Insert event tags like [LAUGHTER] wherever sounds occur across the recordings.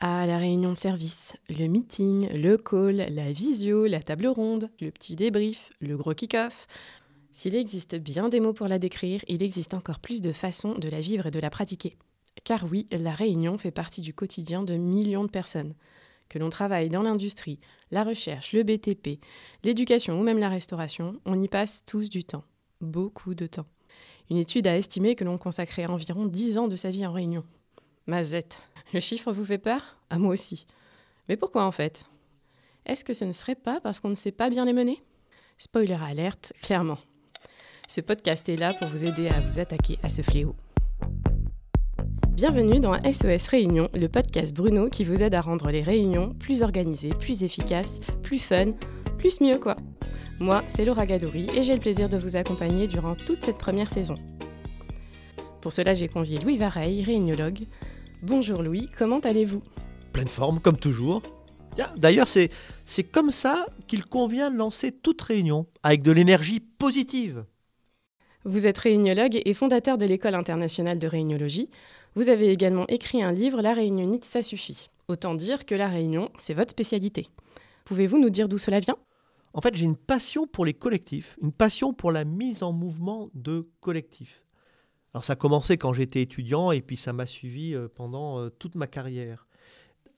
Ah, la réunion de service, le meeting, le call, la visio, la table ronde, le petit débrief, le gros kick-off. S'il existe bien des mots pour la décrire, il existe encore plus de façons de la vivre et de la pratiquer. Car oui, la réunion fait partie du quotidien de millions de personnes. Que l'on travaille dans l'industrie, la recherche, le BTP, l'éducation ou même la restauration, on y passe tous du temps. Beaucoup de temps. Une étude a estimé que l'on consacrait environ 10 ans de sa vie en réunion. Mazette, le chiffre vous fait peur? À moi aussi. Mais pourquoi en fait? Est-ce que ce ne serait pas parce qu'on ne sait pas bien les mener? Spoiler alerte, clairement. Ce podcast est là pour vous aider à vous attaquer à ce fléau. Bienvenue dans SOS Réunion, le podcast Bruno qui vous aide à rendre les réunions plus organisées, plus efficaces, plus fun, plus mieux quoi. Moi, c'est Laura Gadouri et j'ai le plaisir de vous accompagner durant toute cette première saison. Pour cela, j'ai convié Louis Vareille, réuniologue, Bonjour Louis, comment allez-vous? Pleine forme, comme toujours. D'ailleurs, c'est, c'est comme ça qu'il convient de lancer toute réunion, avec de l'énergie positive. Vous êtes réuniologue et fondateur de l'École internationale de réuniologie. Vous avez également écrit un livre, La réunionnite, ça suffit. Autant dire que la réunion, c'est votre spécialité. Pouvez-vous nous dire d'où cela vient? En fait, j'ai une passion pour les collectifs, une passion pour la mise en mouvement de collectifs. Alors ça a commencé quand j'étais étudiant et puis ça m'a suivi euh, pendant euh, toute ma carrière.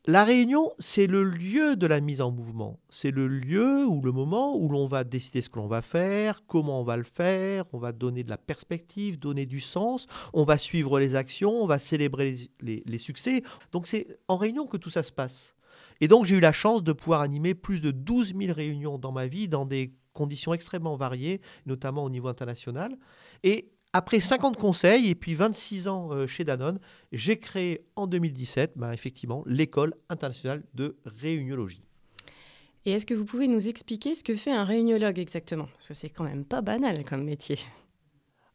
La réunion, c'est le lieu de la mise en mouvement. C'est le lieu ou le moment où l'on va décider ce que l'on va faire, comment on va le faire, on va donner de la perspective, donner du sens, on va suivre les actions, on va célébrer les, succès. Donc c'est en réunion que tout ça se passe. Et donc j'ai eu la chance de pouvoir animer plus de 12 000 réunions dans ma vie, dans des conditions extrêmement variées, notamment au niveau international. Et après 50 conseils et puis 26 ans euh, chez Danone, j'ai créé en 2017 ben, effectivement l'école internationale de réuniologie. Et est-ce que vous pouvez nous expliquer ce que fait un réuniologue exactement? Parce que c'est quand même pas banal comme métier.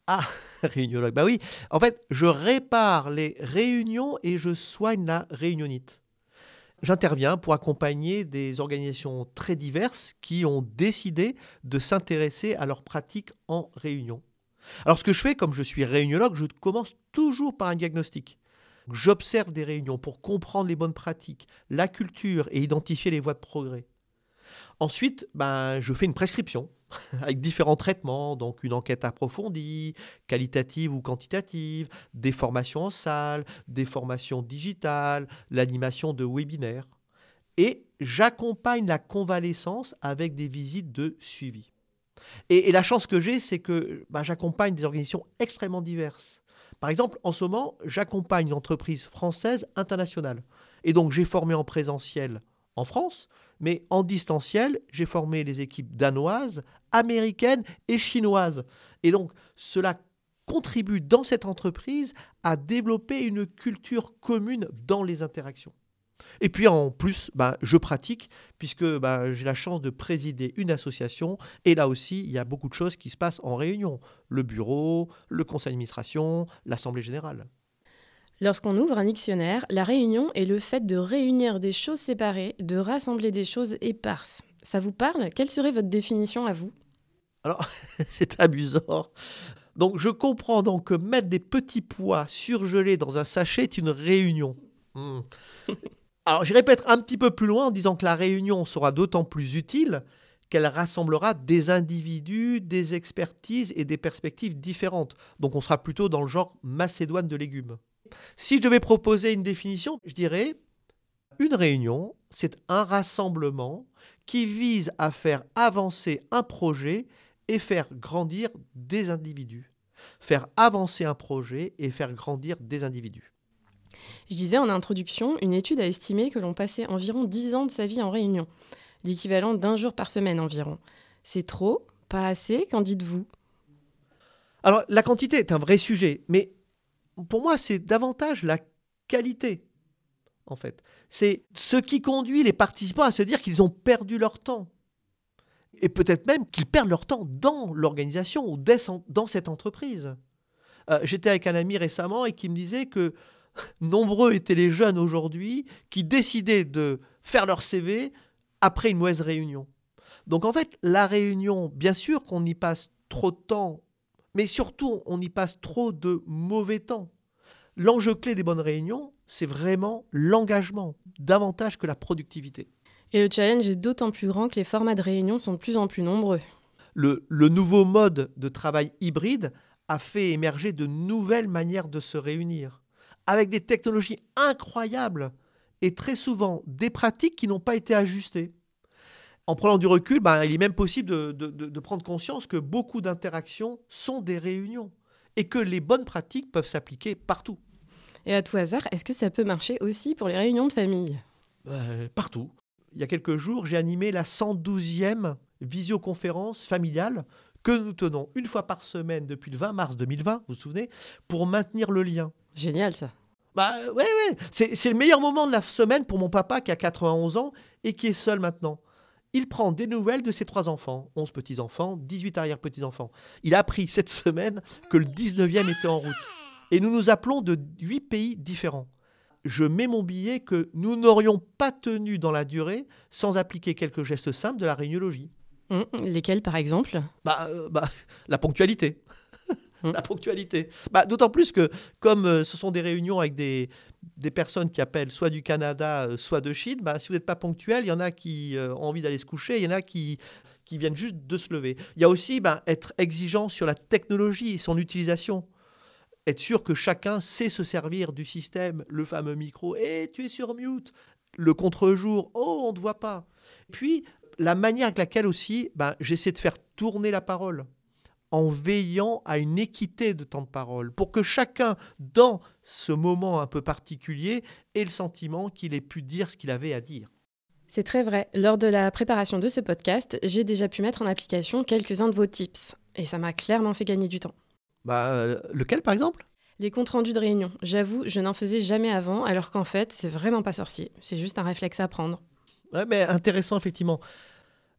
Ah, [LAUGHS] réuniologue, bah oui. En fait, je répare les réunions et je soigne la réunionite. J'interviens pour accompagner des organisations très diverses qui ont décidé de s'intéresser à leurs pratiques en réunion. Alors ce que je fais, comme je suis réuniologue, je commence toujours par un diagnostic. J'observe des réunions pour comprendre les bonnes pratiques, la culture et identifier les voies de progrès. Ensuite, ben, je fais une prescription [LAUGHS] avec différents traitements, donc une enquête approfondie, qualitative ou quantitative, des formations en salle, des formations digitales, l'animation de webinaires. Et j'accompagne la convalescence avec des visites de suivi. Et, la chance que j'ai, c'est que bah, j'accompagne des organisations extrêmement diverses. Par exemple, en ce moment, j'accompagne une entreprise française internationale. Et donc, j'ai formé en présentiel en France, mais en distanciel, j'ai formé les équipes danoises, américaines et chinoises. Et donc, cela contribue dans cette entreprise à développer une culture commune dans les interactions. Et puis en plus, bah, je pratique puisque bah, j'ai la chance de présider une association. Et là aussi, il y a beaucoup de choses qui se passent en réunion. Le bureau, le conseil d'administration, l'assemblée générale. Lorsqu'on ouvre un dictionnaire, la réunion est le fait de réunir des choses séparées, de rassembler des choses éparses. Ça vous parle? Quelle serait votre définition à vous? Alors, [LAUGHS] c'est amusant. Donc, je comprends donc que mettre des petits pois surgelés dans un sachet est une réunion. Hmm. Alors, j'irai peut-être un petit peu plus loin en disant que la réunion sera d'autant plus utile qu'elle rassemblera des individus, des expertises et des perspectives différentes. Donc on sera plutôt dans le genre macédoine de légumes. Si je devais proposer une définition, je dirais une réunion, c'est un rassemblement qui vise à faire avancer un projet et faire grandir des individus. Faire avancer un projet et faire grandir des individus. Je disais en introduction, une étude a estimé que l'on passait environ 10 ans de sa vie en réunion, l'équivalent d'un jour par semaine environ. C'est trop Pas assez Qu'en dites-vous? Alors, la quantité est un vrai sujet, mais pour moi, c'est davantage la qualité, en fait. C'est ce qui conduit les participants à se dire qu'ils ont perdu leur temps. Et peut-être même qu'ils perdent leur temps dans l'organisation ou dans cette entreprise. Euh, j'étais avec un ami récemment et qui me disait que nombreux étaient les jeunes aujourd'hui qui décidaient de faire leur CV après une mauvaise réunion. Donc en fait, la réunion, bien sûr qu'on y passe trop de temps, mais surtout on y passe trop de mauvais temps. L'enjeu clé des bonnes réunions, c'est vraiment l'engagement, davantage que la productivité. Et le challenge est d'autant plus grand que les formats de réunion sont de plus en plus nombreux. Le, le nouveau mode de travail hybride a fait émerger de nouvelles manières de se réunir, avec des technologies incroyables et très souvent des pratiques qui n'ont pas été ajustées. En prenant du recul, ben, il est même possible de, de- de- de prendre conscience que beaucoup d'interactions sont des réunions et que les bonnes pratiques peuvent s'appliquer partout. Et à tout hasard, est-ce que ça peut marcher aussi pour les réunions de famille? Euh, partout. Il y a quelques jours, j'ai animé la 112e visioconférence familiale que nous tenons une fois par semaine depuis le 20 mars 2020, vous vous souvenez, pour maintenir le lien. Génial ça. Bah ouais, ouais, c'est c'est le meilleur moment de la semaine pour mon papa qui a 91 ans et qui est seul maintenant. Il prend des nouvelles de ses trois enfants, 11 petits-enfants, 18 arrière-petits-enfants. Il a appris cette semaine que le 19e était en route. Et nous nous appelons de 8 pays différents. Je mets mon billet que nous n'aurions pas tenu dans la durée sans appliquer quelques gestes simples de la réuniologie. Hum, lesquels par exemple? Bah, euh, bah, [LAUGHS] la ponctualité. Hmm. [LAUGHS] la ponctualité. Bah, D'autant plus que, comme euh, ce sont des réunions avec des, des personnes qui appellent soit du Canada, euh, soit de Chine, bah, si vous n'êtes pas ponctuel, il y en a qui ont envie d'aller se coucher, il y en a qui, qui viennent juste de se lever. Il y a aussi bah, être exigeant sur la technologie et son utilisation. Être sûr que chacun sait se servir du système, le fameux micro, et tu es sur mute, le contre-jour, oh, on ne te voit pas. Puis, la manière avec laquelle aussi bah, j'essaie de faire tourner la parole en veillant à une équité de temps de parole, pour que chacun, dans ce moment un peu particulier, ait le sentiment qu'il ait pu dire ce qu'il avait à dire. C'est très vrai. Lors de la préparation de ce podcast, j'ai déjà pu mettre en application quelques-uns de vos tips. Et ça m'a clairement fait gagner du temps. Bah, euh, lequel, par exemple? Les comptes rendus de réunion. J'avoue, je n'en faisais jamais avant, alors qu'en fait, c'est vraiment pas sorcier. C'est juste un réflexe à prendre. Ouais, mais intéressant, effectivement.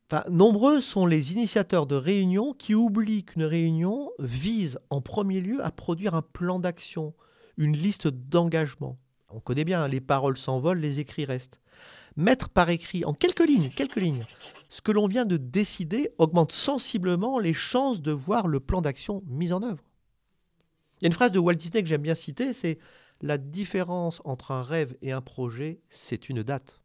Enfin, nombreux sont les initiateurs de réunions qui oublient qu'une réunion vise en premier lieu à produire un plan d'action, une liste d'engagement. On connaît bien, hein, les paroles s'envolent, les écrits restent. Mettre par écrit, en quelques lignes, quelques lignes, ce que l'on vient de décider augmente sensiblement les chances de voir le plan d'action mis en œuvre. Il y a une phrase de Walt Disney que j'aime bien citer, c'est La différence entre un rêve et un projet, c'est une date.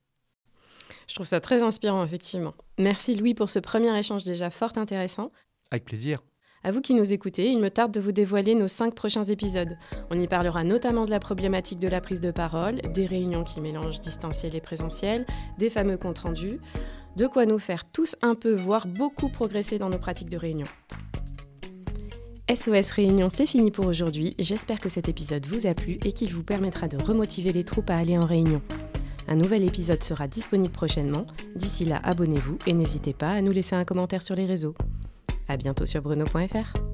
Je trouve ça très inspirant, effectivement. Merci Louis pour ce premier échange déjà fort intéressant. Avec plaisir. À vous qui nous écoutez, il me tarde de vous dévoiler nos cinq prochains épisodes. On y parlera notamment de la problématique de la prise de parole, des réunions qui mélangent distanciel et présentiel, des fameux comptes rendus, de quoi nous faire tous un peu, voire beaucoup progresser dans nos pratiques de réunion. SOS Réunion, c'est fini pour aujourd'hui. J'espère que cet épisode vous a plu et qu'il vous permettra de remotiver les troupes à aller en réunion. Un nouvel épisode sera disponible prochainement. D'ici là, abonnez-vous et n'hésitez pas à nous laisser un commentaire sur les réseaux. À bientôt sur bruno.fr.